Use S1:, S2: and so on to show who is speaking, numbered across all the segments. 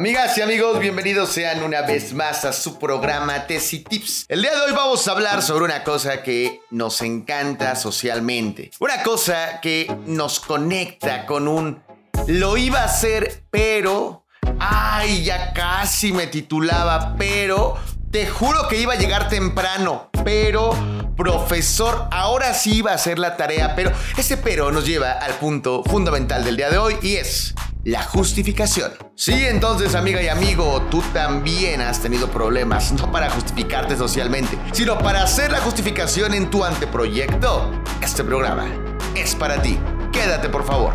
S1: Amigas y amigos, bienvenidos sean una vez más a su programa Tesi Tips. El día de hoy vamos a hablar sobre una cosa que nos encanta socialmente. Una cosa que nos conecta con un lo iba a hacer, pero... Ay, ya casi me titulaba, pero... Te juro que iba a llegar temprano, pero profesor, ahora sí iba a hacer la tarea, pero ese pero nos lleva al punto fundamental del día de hoy y es la justificación. Sí, entonces amiga y amigo, tú también has tenido problemas, no para justificarte socialmente, sino para hacer la justificación en tu anteproyecto. Este programa es para ti. Quédate por favor.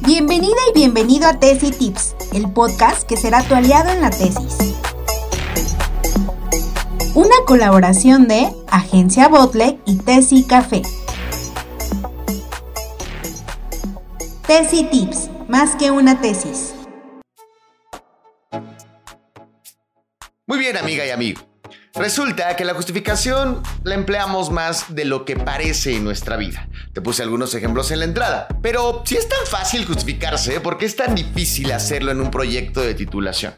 S2: Bienvenida y bienvenido a Tesis Tips, el podcast que será tu aliado en la tesis. Una colaboración de Agencia Botlek y Tesi Café. Tesis Tips, más que una tesis.
S1: Muy bien, amiga y amigo. Resulta que la justificación la empleamos más de lo que parece en nuestra vida. Te puse algunos ejemplos en la entrada. Pero si es tan fácil justificarse, ¿por qué es tan difícil hacerlo en un proyecto de titulación?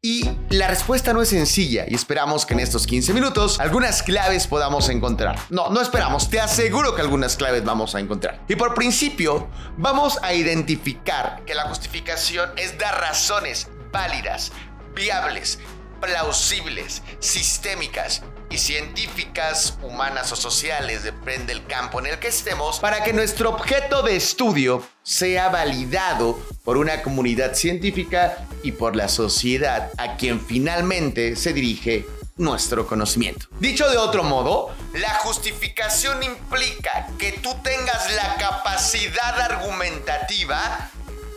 S1: Y la respuesta no es sencilla y esperamos que en estos 15 minutos algunas claves podamos encontrar. No, no esperamos, te aseguro que algunas claves vamos a encontrar. Y por principio, vamos a identificar que la justificación es dar razones válidas, viables, plausibles, sistémicas y científicas, humanas o sociales, depende del campo en el que estemos, para que nuestro objeto de estudio sea validado por una comunidad científica y por la sociedad a quien finalmente se dirige nuestro conocimiento. Dicho de otro modo, la justificación implica que tú tengas la capacidad argumentativa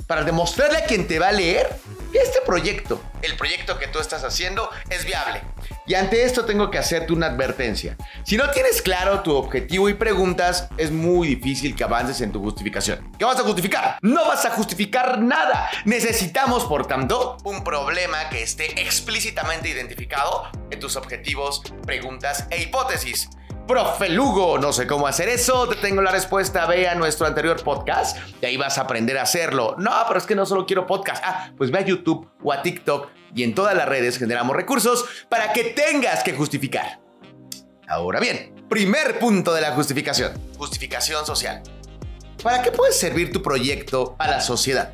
S1: para demostrarle a quien te va a leer este proyecto, el proyecto que tú estás haciendo, es viable. Y ante esto tengo que hacerte una advertencia. Si no tienes claro tu objetivo y preguntas, es muy difícil que avances en tu justificación. ¿Qué vas a justificar? No vas a justificar nada. Necesitamos, por tanto, un problema que esté explícitamente identificado en tus objetivos, preguntas e hipótesis. Profe Lugo, no sé cómo hacer eso, te tengo la respuesta, ve a nuestro anterior podcast y ahí vas a aprender a hacerlo. No, pero es que no solo quiero podcast. Ah, pues ve a YouTube o a TikTok y en todas las redes generamos recursos para que tengas que justificar. Ahora bien, primer punto de la justificación, justificación social. ¿Para qué puede servir tu proyecto a la sociedad?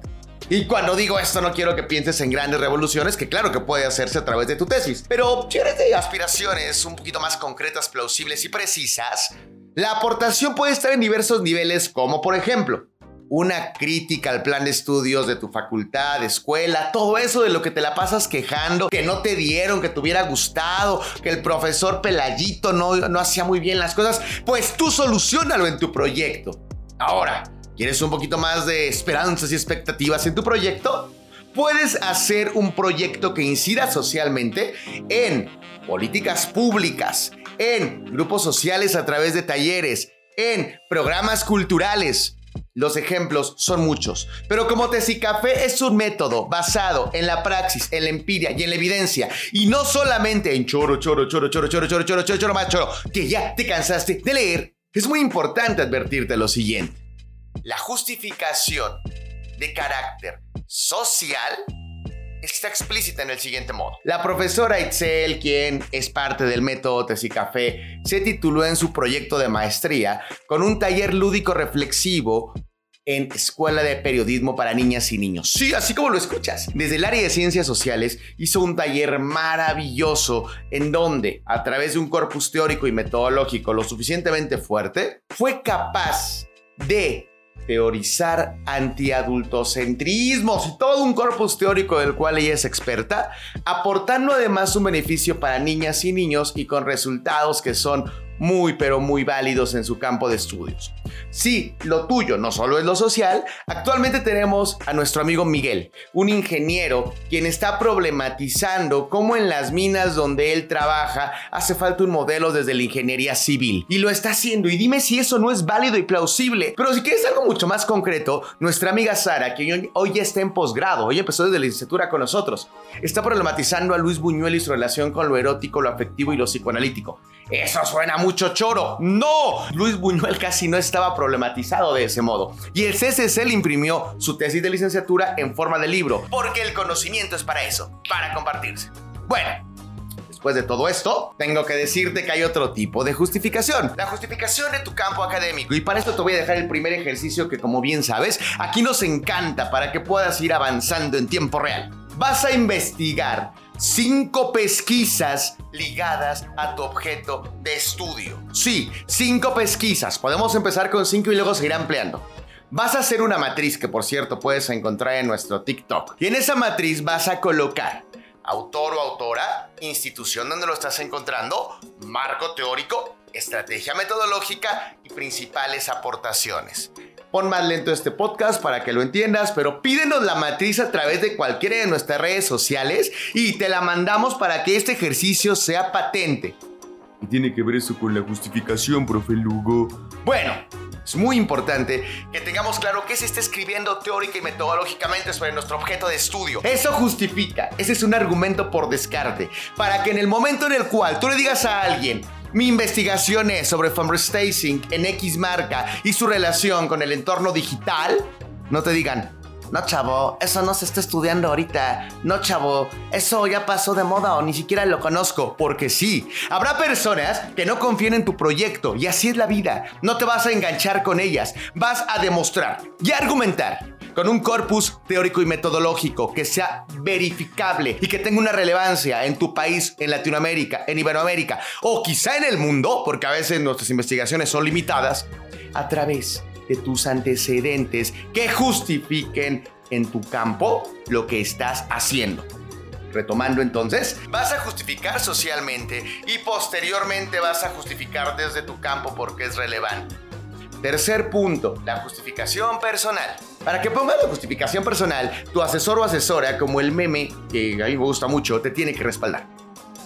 S1: Y cuando digo esto no quiero que pienses en grandes revoluciones, que claro que puede hacerse a través de tu tesis, pero si eres de aspiraciones un poquito más concretas, plausibles y precisas, la aportación puede estar en diversos niveles, como por ejemplo, una crítica al plan de estudios de tu facultad, escuela, todo eso de lo que te la pasas quejando, que no te dieron, que te hubiera gustado, que el profesor Pelayito no, no hacía muy bien las cosas, pues tú solucionalo en tu proyecto. Ahora, ¿Quieres un poquito más de esperanzas y expectativas en tu proyecto? Puedes hacer un proyecto que incida socialmente en políticas públicas, en grupos sociales a través de talleres, en programas culturales. Los ejemplos son muchos, pero como Café es un método basado en la praxis, en la empiria y en la evidencia, y no solamente en choro, choro, choro, choro, choro, choro, choro, choro, choro, choro, que ya te cansaste de leer, es muy importante advertirte lo siguiente. La justificación de carácter social está explícita en el siguiente modo. La profesora Itzel, quien es parte del método Café, se tituló en su proyecto de maestría con un taller lúdico reflexivo en Escuela de Periodismo para Niñas y Niños. Sí, así como lo escuchas. Desde el área de ciencias sociales hizo un taller maravilloso en donde, a través de un corpus teórico y metodológico lo suficientemente fuerte, fue capaz de teorizar antiadultocentrismos y todo un corpus teórico del cual ella es experta, aportando además un beneficio para niñas y niños y con resultados que son muy pero muy válidos en su campo de estudios. Si lo tuyo no solo es lo social, actualmente tenemos a nuestro amigo Miguel, un ingeniero quien está problematizando cómo en las minas donde él trabaja hace falta un modelo desde la ingeniería civil. Y lo está haciendo y dime si eso no es válido y plausible. Pero si quieres algo mucho más concreto, nuestra amiga Sara, que hoy ya está en posgrado, hoy empezó desde la licenciatura con nosotros, está problematizando a Luis Buñuel y su relación con lo erótico, lo afectivo y lo psicoanalítico. Eso suena mucho choro. No, Luis Buñuel casi no estaba problematizado de ese modo. Y el CCC le imprimió su tesis de licenciatura en forma de libro, porque el conocimiento es para eso, para compartirse. Bueno, Después de todo esto, tengo que decirte que hay otro tipo de justificación. La justificación de tu campo académico. Y para esto te voy a dejar el primer ejercicio que como bien sabes, aquí nos encanta para que puedas ir avanzando en tiempo real. Vas a investigar cinco pesquisas ligadas a tu objeto de estudio. Sí, cinco pesquisas. Podemos empezar con cinco y luego seguir ampliando. Vas a hacer una matriz que por cierto puedes encontrar en nuestro TikTok. Y en esa matriz vas a colocar autor o autora, institución donde lo estás encontrando, marco teórico, estrategia metodológica y principales aportaciones. Pon más lento este podcast para que lo entiendas, pero pídenos la matriz a través de cualquiera de nuestras redes sociales y te la mandamos para que este ejercicio sea patente.
S3: ¿Y tiene que ver eso con la justificación, profe Lugo?
S1: Bueno, es muy importante que tengamos claro qué se está escribiendo teórica y metodológicamente sobre nuestro objeto de estudio. Eso justifica, ese es un argumento por descarte, para que en el momento en el cual tú le digas a alguien, mi investigación es sobre fundraising en X marca y su relación con el entorno digital, no te digan, no, chavo, eso no se está estudiando ahorita. No, chavo, eso ya pasó de moda o ni siquiera lo conozco. Porque sí, habrá personas que no confíen en tu proyecto y así es la vida. No te vas a enganchar con ellas, vas a demostrar y argumentar con un corpus teórico y metodológico que sea verificable y que tenga una relevancia en tu país, en Latinoamérica, en Iberoamérica o quizá en el mundo, porque a veces nuestras investigaciones son limitadas, a través de tus antecedentes que justifiquen en tu campo lo que estás haciendo. Retomando entonces, vas a justificar socialmente y posteriormente vas a justificar desde tu campo porque es relevante. Tercer punto, la justificación personal. Para que pongas la justificación personal, tu asesor o asesora, como el meme, que a mí me gusta mucho, te tiene que respaldar.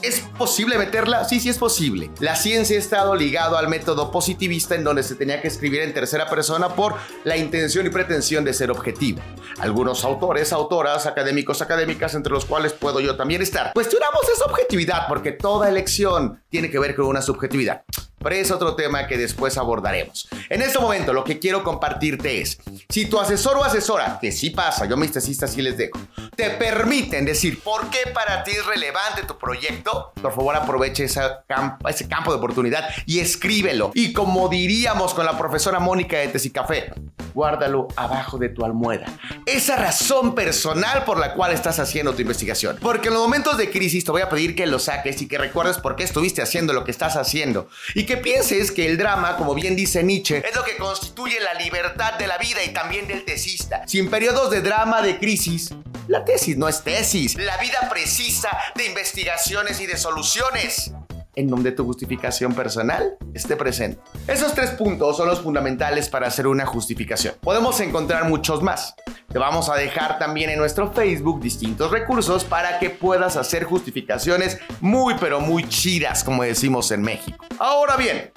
S1: ¿Es posible meterla? Sí, sí es posible. La ciencia ha estado ligado al método positivista en donde se tenía que escribir en tercera persona por la intención y pretensión de ser objetivo. Algunos autores, autoras, académicos, académicas, entre los cuales puedo yo también estar, cuestionamos esa objetividad porque toda elección tiene que ver con una subjetividad. Pero es otro tema que después abordaremos. En este momento lo que quiero compartirte es, si tu asesor o asesora, que sí pasa, yo mis tesistas sí les dejo, te permiten decir por qué para ti es relevante tu proyecto, por favor aproveche ese campo de oportunidad y escríbelo. Y como diríamos con la profesora Mónica de Tesicafé, guárdalo abajo de tu almohada. Esa razón personal por la cual estás haciendo tu investigación. Porque en los momentos de crisis te voy a pedir que lo saques y que recuerdes por qué estuviste haciendo lo que estás haciendo. Y que pienses que el drama, como bien dice Nietzsche, es lo que constituye la libertad de la vida y también del tesista. Si en periodos de drama, de crisis, la tesis no es tesis. La vida precisa de investigaciones y de soluciones en donde tu justificación personal esté presente. Esos tres puntos son los fundamentales para hacer una justificación. Podemos encontrar muchos más. Te vamos a dejar también en nuestro Facebook distintos recursos para que puedas hacer justificaciones muy pero muy chidas, como decimos en México. Ahora bien,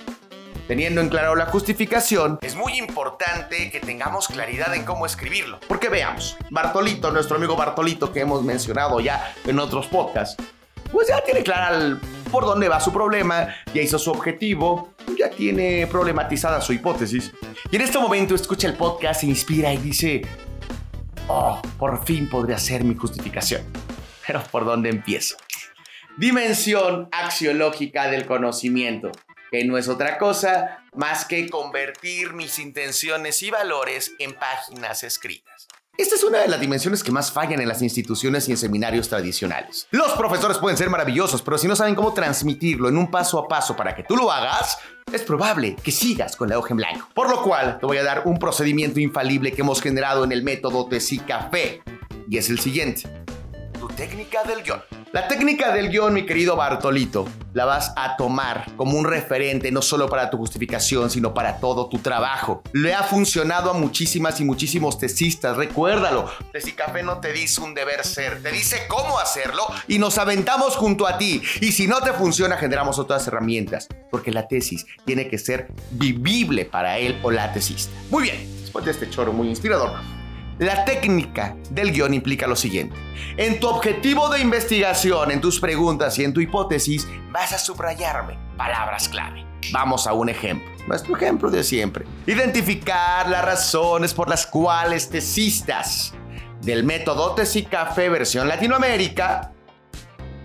S1: Teniendo en claro la justificación, es muy importante que tengamos claridad en cómo escribirlo. Porque veamos, Bartolito, nuestro amigo Bartolito que hemos mencionado ya en otros podcasts, pues ya tiene clara por dónde va su problema, ya hizo su objetivo, ya tiene problematizada su hipótesis. Y en este momento escucha el podcast, se inspira y dice, oh, por fin podría ser mi justificación. Pero ¿por dónde empiezo? Dimensión axiológica del conocimiento, que no es otra cosa más que convertir mis intenciones y valores en páginas escritas. Esta es una de las dimensiones que más fallan en las instituciones y en seminarios tradicionales. Los profesores pueden ser maravillosos, pero si no saben cómo transmitirlo en un paso a paso para que tú lo hagas, es probable que sigas con la hoja en blanco. Por lo cual, te voy a dar un procedimiento infalible que hemos generado en el método Café, y es el siguiente. Tu técnica del guion. La técnica del guion, mi querido Bartolito, la vas a tomar como un referente no solo para tu justificación, sino para todo tu trabajo. Le ha funcionado a muchísimas y muchísimos tesistas, recuérdalo. Tesicafé no te dice un deber ser, te dice cómo hacerlo y nos aventamos junto a ti. Y si no te funciona, generamos otras herramientas, porque la tesis tiene que ser vivible para él o la tesista. Muy bien, después de este choro muy inspirador, La técnica del guion implica lo siguiente. En tu objetivo de investigación, en tus preguntas y en tu hipótesis, vas a subrayarme palabras clave. Vamos a un ejemplo. Nuestro ejemplo de siempre. Identificar las razones por las cuales tesistas del método Café versión Latinoamérica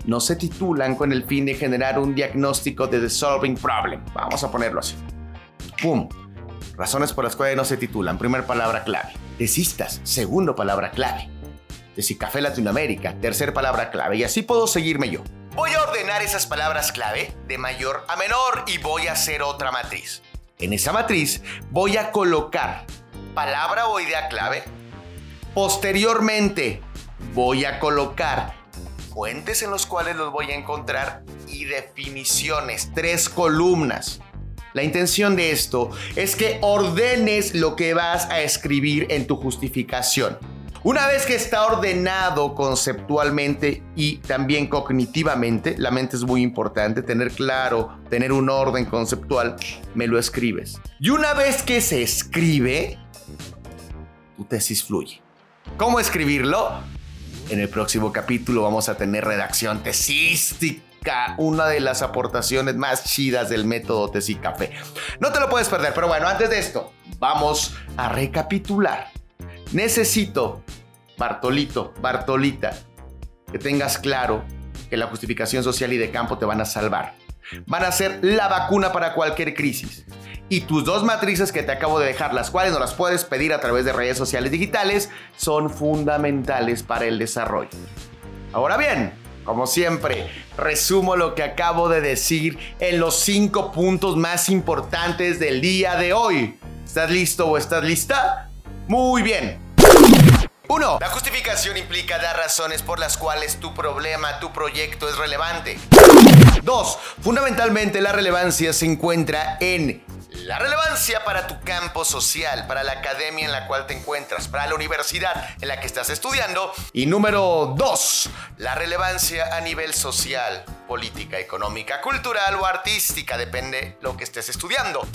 S1: no se titulan con el fin de generar un diagnóstico de The Solving Problem. Vamos a ponerlo así. ¡Pum! Razones por las cuales no se titulan. Primer palabra clave. Tesistas. Segundo palabra clave. Café Latinoamérica. Tercer palabra clave. Y así puedo seguirme yo. Voy a ordenar esas palabras clave de mayor a menor y voy a hacer otra matriz. En esa matriz voy a colocar palabra o idea clave. Posteriormente voy a colocar fuentes en los cuales los voy a encontrar y definiciones, tres columnas. La intención de esto es que ordenes lo que vas a escribir en tu justificación. Una vez que está ordenado conceptualmente y también cognitivamente, la mente es muy importante, tener claro, tener un orden conceptual, me lo escribes. Y una vez que se escribe, tu tesis fluye. ¿Cómo escribirlo? En el próximo capítulo vamos a tener redacción tesística una de las aportaciones más chidas del método Café. No te lo puedes perder, pero bueno, antes de esto, vamos a recapitular Necesito, Bartolito, Bartolita, que tengas claro que la justificación social y de campo te van a salvar. Van a ser la vacuna para cualquier crisis. Y tus dos matrices que te acabo de dejar, las cuales no las puedes pedir a través de redes sociales digitales, son fundamentales para el desarrollo. Ahora bien, como siempre, resumo lo que acabo de decir en los cinco puntos más importantes del día de hoy. ¿Estás listo o estás lista? Muy bien. 1. La justificación implica dar razones por las cuales tu problema, tu proyecto es relevante. 2. Fundamentalmente la relevancia se encuentra en la relevancia para tu campo social, para la academia en la cual te encuentras, para la universidad en la que estás estudiando. Y número dos, la relevancia a nivel social, política, económica, cultural o artística, depende lo que estés estudiando.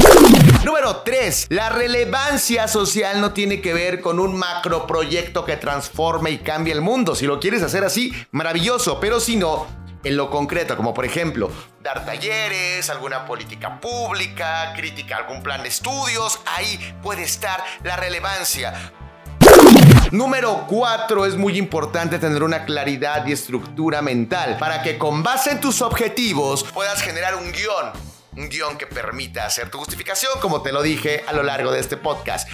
S1: Número tres, la relevancia social no tiene que ver con un macroproyecto que transforme y cambie el mundo. Si lo quieres hacer así, maravilloso, pero si no, en lo concreto, como por ejemplo dar talleres, alguna política pública, crítica algún plan de estudios, ahí puede estar la relevancia. Número 4. Es muy importante tener una claridad y estructura mental para que con base en tus objetivos puedas generar un guion un guion que permita hacer tu justificación, como te lo dije a lo largo de este podcast.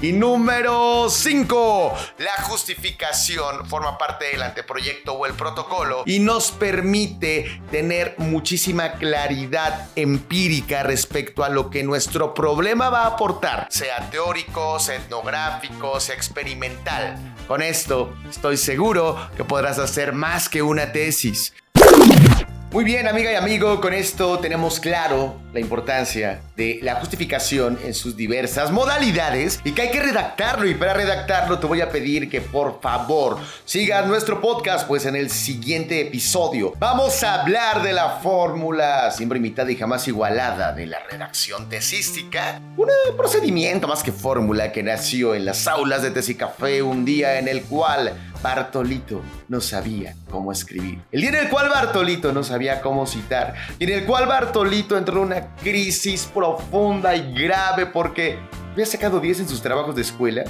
S1: Y número 5, la justificación forma parte del anteproyecto o el protocolo y nos permite tener muchísima claridad empírica respecto a lo que nuestro problema va a aportar, sea teórico, sea etnográfico, experimental. Con esto estoy seguro que podrás hacer más que una tesis. Muy bien, amiga y amigo, con esto tenemos claro la importancia de la justificación en sus diversas modalidades y que hay que redactarlo. Y para redactarlo te voy a pedir que por favor sigas nuestro podcast, pues en el siguiente episodio vamos a hablar de la fórmula siempre imitada y jamás igualada de la redacción tesística. Un procedimiento más que fórmula que nació en las aulas de Tesicafé un día en el cual Bartolito no sabía cómo escribir. El día en el cual Bartolito no sabía cómo citar. Y en el cual Bartolito entró en una crisis profunda y grave porque había sacado 10 en sus trabajos de escuela.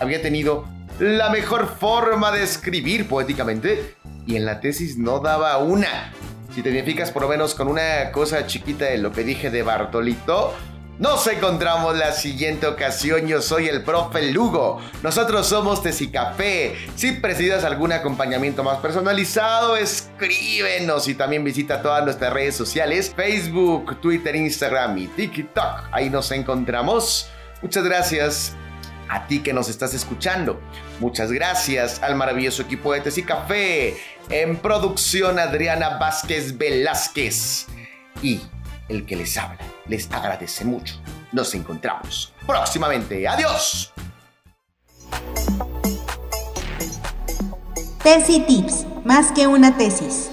S1: Había tenido la mejor forma de escribir poéticamente. Y en la tesis no daba una. Si te identificas por lo menos con una cosa chiquita de lo que dije de Bartolito, nos encontramos la siguiente ocasión. Yo soy el profe Lugo. Nosotros somos Café. Si precidas algún acompañamiento más personalizado, escríbenos y también visita todas nuestras redes sociales: Facebook, Twitter, Instagram y TikTok. Ahí nos encontramos. Muchas gracias a ti que nos estás escuchando. Muchas gracias al maravilloso equipo de Café. En producción, Adriana Vázquez Velázquez. Y el que les habla. Les agradece mucho. Nos encontramos próximamente. Adiós.
S2: Tesis Tips, más que una tesis.